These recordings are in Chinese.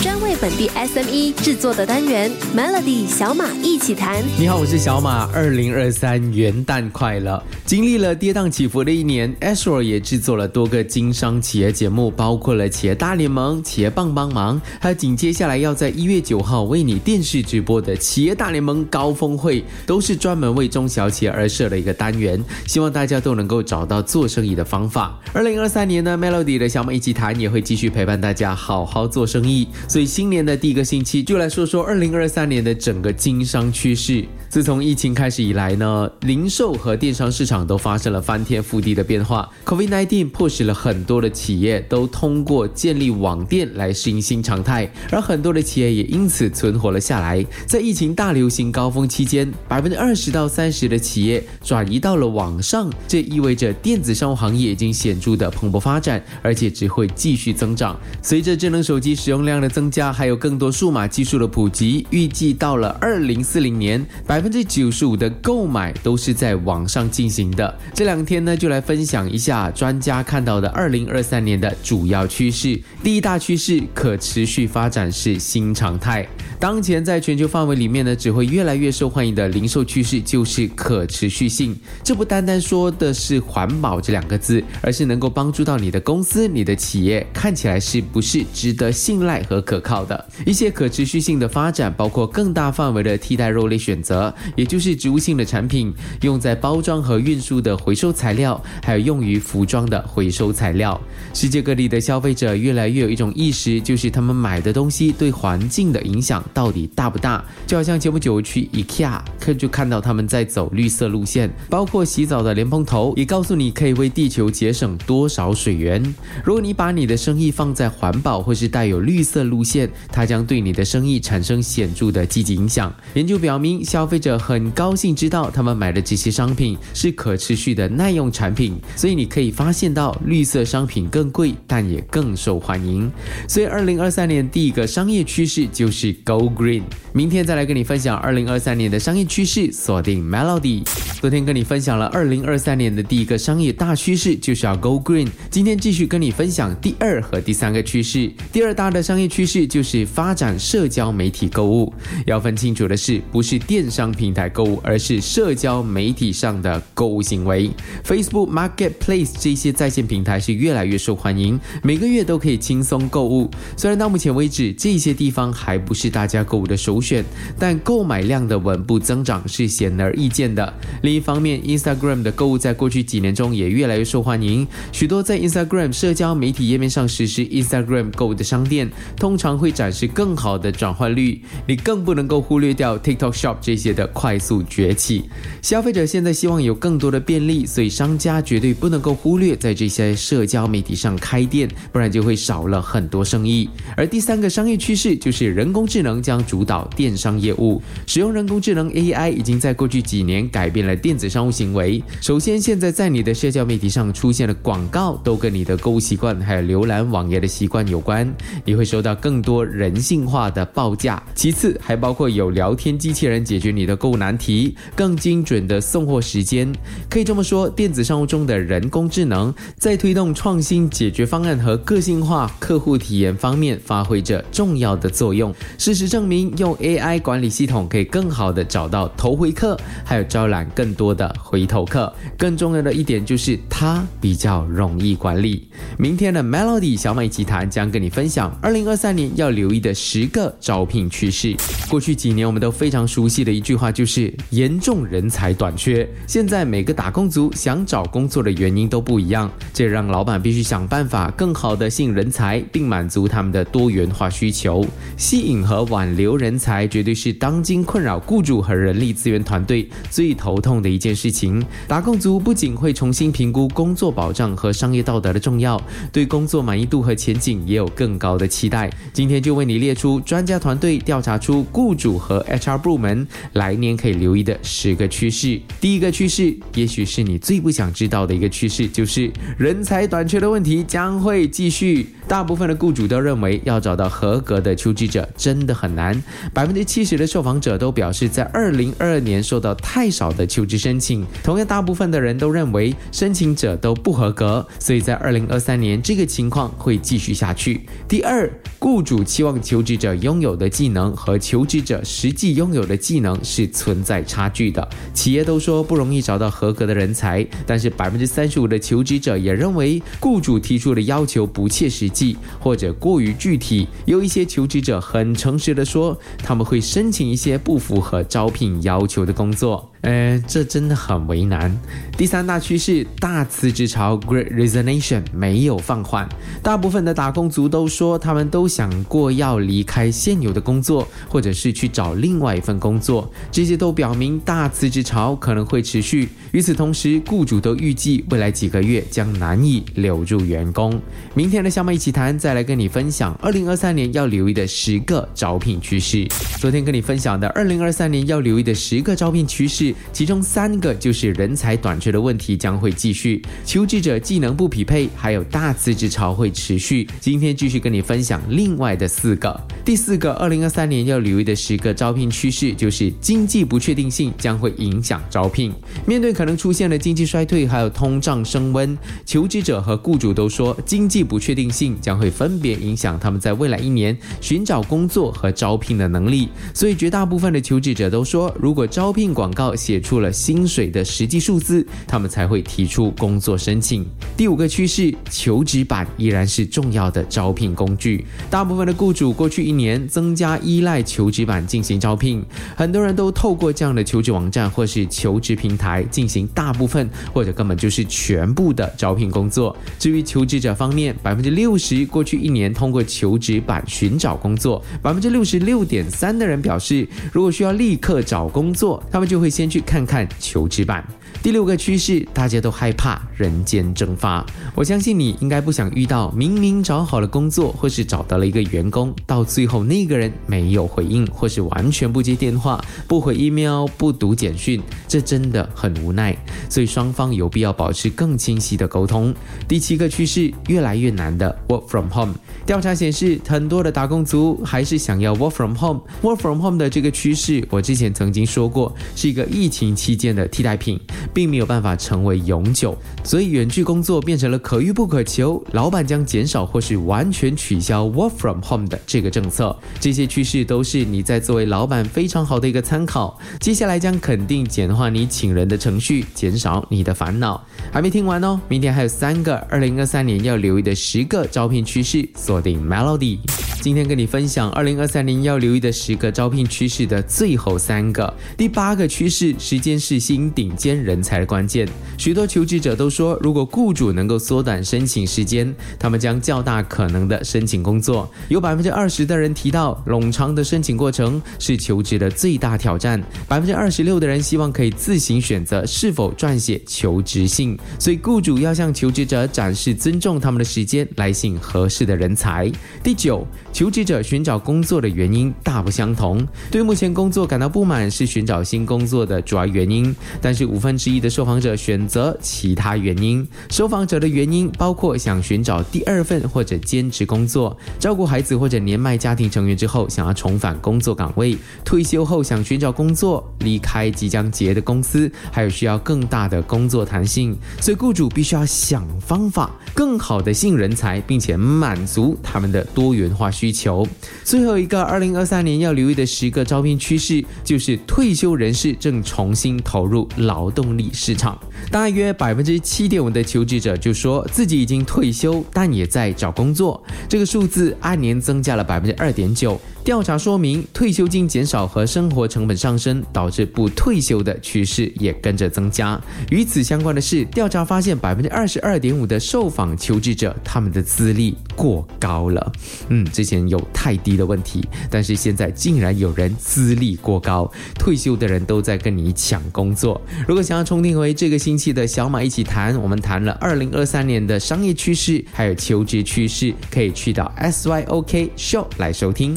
专为本地 SME 制作的单元 Melody 小马一起谈。你好，我是小马。二零二三元旦快乐！经历了跌宕起伏的一年 a s h r o 也制作了多个经商企业节目，包括了企业大联盟、企业帮帮忙，还有紧接下来要在一月九号为你电视直播的企业大联盟高峰会，都是专门为中小企业而设的一个单元。希望大家都能够找到做生意的方法。二零二三年呢，Melody 的小马一起谈也会继续陪伴大家好好做生意。所以新年的第一个星期，就来说说二零二三年的整个经商趋势。自从疫情开始以来呢，零售和电商市场都发生了翻天覆地的变化。COVID-19 迫使了很多的企业都通过建立网店来适应新常态，而很多的企业也因此存活了下来。在疫情大流行高峰期间，百分之二十到三十的企业转移到了网上，这意味着电子商务行业已经显著的蓬勃发展，而且只会继续增长。随着智能手机使用量的增增加，还有更多数码技术的普及，预计到了二零四零年，百分之九十五的购买都是在网上进行的。这两天呢，就来分享一下专家看到的二零二三年的主要趋势。第一大趋势，可持续发展是新常态。当前在全球范围里面呢，只会越来越受欢迎的零售趋势就是可持续性。这不单单说的是环保这两个字，而是能够帮助到你的公司、你的企业看起来是不是值得信赖和可靠的。一些可持续性的发展，包括更大范围的替代肉类选择，也就是植物性的产品，用在包装和运输的回收材料，还有用于服装的回收材料。世界各地的消费者越来越有一种意识，就是他们买的东西对环境的影响。到底大不大？就好像前不久去 IKEA，可就看到他们在走绿色路线，包括洗澡的莲蓬头，也告诉你可以为地球节省多少水源。如果你把你的生意放在环保或是带有绿色路线，它将对你的生意产生显著的积极影响。研究表明，消费者很高兴知道他们买的这些商品是可持续的耐用产品，所以你可以发现到绿色商品更贵，但也更受欢迎。所以，二零二三年第一个商业趋势就是 Go。Green，明天再来跟你分享二零二三年的商业趋势，锁定 Melody。昨天跟你分享了二零二三年的第一个商业大趋势，就是要 Go Green。今天继续跟你分享第二和第三个趋势。第二大的商业趋势就是发展社交媒体购物。要分清楚的是，不是电商平台购物，而是社交媒体上的购物行为。Facebook Marketplace 这些在线平台是越来越受欢迎，每个月都可以轻松购物。虽然到目前为止，这些地方还不是大家购物的首选，但购买量的稳步增长是显而易见的。另一方面，Instagram 的购物在过去几年中也越来越受欢迎。许多在 Instagram 社交媒体页面上实施 Instagram 购物的商店，通常会展示更好的转换率。你更不能够忽略掉 TikTok Shop 这些的快速崛起。消费者现在希望有更多的便利，所以商家绝对不能够忽略在这些社交媒体上开店，不然就会少了很多生意。而第三个商业趋势就是人工智能将主导电商业务。使用人工智能 AI 已经在过去几年改变了。电子商务行为，首先，现在在你的社交媒体上出现的广告，都跟你的购物习惯还有浏览网页的习惯有关。你会收到更多人性化的报价。其次，还包括有聊天机器人解决你的购物难题，更精准的送货时间。可以这么说，电子商务中的人工智能在推动创新解决方案和个性化客户体验方面发挥着重要的作用。事实证明，用 AI 管理系统可以更好的找到头回客，还有招揽更。多的回头客，更重要的一点就是它比较容易管理。明天的 Melody 小美集团将跟你分享二零二三年要留意的十个招聘趋势。过去几年我们都非常熟悉的一句话就是严重人才短缺。现在每个打工族想找工作的原因都不一样，这让老板必须想办法更好的吸引人才，并满足他们的多元化需求。吸引和挽留人才绝对是当今困扰雇主和人力资源团队最头痛。的一件事情，打工族不仅会重新评估工作保障和商业道德的重要，对工作满意度和前景也有更高的期待。今天就为你列出专家团队调查出雇主和 HR 部门来年可以留意的十个趋势。第一个趋势，也许是你最不想知道的一个趋势，就是人才短缺的问题将会继续。大部分的雇主都认为要找到合格的求职者真的很难。百分之七十的受访者都表示，在二零二二年收到太少的求职申请。同样，大部分的人都认为申请者都不合格，所以在二零二三年这个情况会继续下去。第二，雇主期望求职者拥有的技能和求职者实际拥有的技能是存在差距的。企业都说不容易找到合格的人才，但是百分之三十五的求职者也认为雇主提出的要求不切实际或者过于具体。有一些求职者很诚实的说，他们会申请一些不符合招聘要求的工作。呃，这真的很为难。第三大趋势，大辞职潮 （Great Resignation） 没有放缓。大部分的打工族都说，他们都想过要离开现有的工作，或者是去找另外一份工作。这些都表明大辞职潮可能会持续。与此同时，雇主都预计未来几个月将难以留住员工。明天的小马一起谈，再来跟你分享二零二三年要留意的十个招聘趋势。昨天跟你分享的二零二三年要留意的十个招聘趋势。其中三个就是人才短缺的问题将会继续，求职者技能不匹配，还有大辞职潮会持续。今天继续跟你分享另外的四个。第四个，二零二三年要留意的十个招聘趋势就是经济不确定性将会影响招聘。面对可能出现的经济衰退，还有通胀升温，求职者和雇主都说经济不确定性将会分别影响他们在未来一年寻找工作和招聘的能力。所以绝大部分的求职者都说，如果招聘广告。写出了薪水的实际数字，他们才会提出工作申请。第五个趋势，求职版依然是重要的招聘工具。大部分的雇主过去一年增加依赖求职版进行招聘，很多人都透过这样的求职网站或是求职平台进行大部分或者根本就是全部的招聘工作。至于求职者方面，百分之六十过去一年通过求职版寻找工作，百分之六十六点三的人表示，如果需要立刻找工作，他们就会先。去看看求职版。第六个趋势，大家都害怕人间蒸发。我相信你应该不想遇到明明找好了工作，或是找到了一个员工，到最后那个人没有回应，或是完全不接电话、不回 email、不读简讯，这真的很无奈。所以双方有必要保持更清晰的沟通。第七个趋势，越来越难的 work from home。调查显示，很多的打工族还是想要 work from home。work from home 的这个趋势，我之前曾经说过，是一个疫情期间的替代品。并没有办法成为永久，所以远距工作变成了可遇不可求。老板将减少或是完全取消 work from home 的这个政策，这些趋势都是你在作为老板非常好的一个参考。接下来将肯定简化你请人的程序，减少你的烦恼。还没听完哦，明天还有三个二零二三年要留意的十个招聘趋势，锁定 Melody。今天跟你分享二零二三年要留意的十个招聘趋势的最后三个，第八个趋势，时间是新顶尖人才的关键。许多求职者都说，如果雇主能够缩短申请时间，他们将较大可能的申请工作。有百分之二十的人提到，冗长的申请过程是求职的最大挑战。百分之二十六的人希望可以自行选择是否撰写求职信，所以雇主要向求职者展示尊重他们的时间来吸引合适的人才。第九。求职者寻找工作的原因大不相同。对目前工作感到不满是寻找新工作的主要原因，但是五分之一的受访者选择其他原因。受访者的原因包括想寻找第二份或者兼职工作，照顾孩子或者年迈家庭成员之后想要重返工作岗位，退休后想寻找工作，离开即将结的公司，还有需要更大的工作弹性。所以雇主必须要想方法，更好的吸引人才，并且满足他们的多元化。需求，最后一个二零二三年要留意的十个招聘趋势，就是退休人士正重新投入劳动力市场。大约百分之七点五的求职者就说自己已经退休，但也在找工作。这个数字按年增加了百分之二点九。调查说明，退休金减少和生活成本上升，导致不退休的趋势也跟着增加。与此相关的是，调查发现百分之二十二点五的受访求职者，他们的资历过高了。嗯，之前有太低的问题，但是现在竟然有人资历过高，退休的人都在跟你抢工作。如果想要重听回这个星期的小马一起谈，我们谈了二零二三年的商业趋势，还有求职趋势，可以去到 SYOK Show 来收听。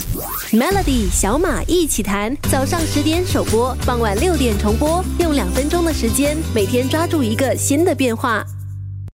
Melody 小马一起谈，早上十点首播，傍晚六点重播，用两分钟的时间，每天抓住一个新的变化。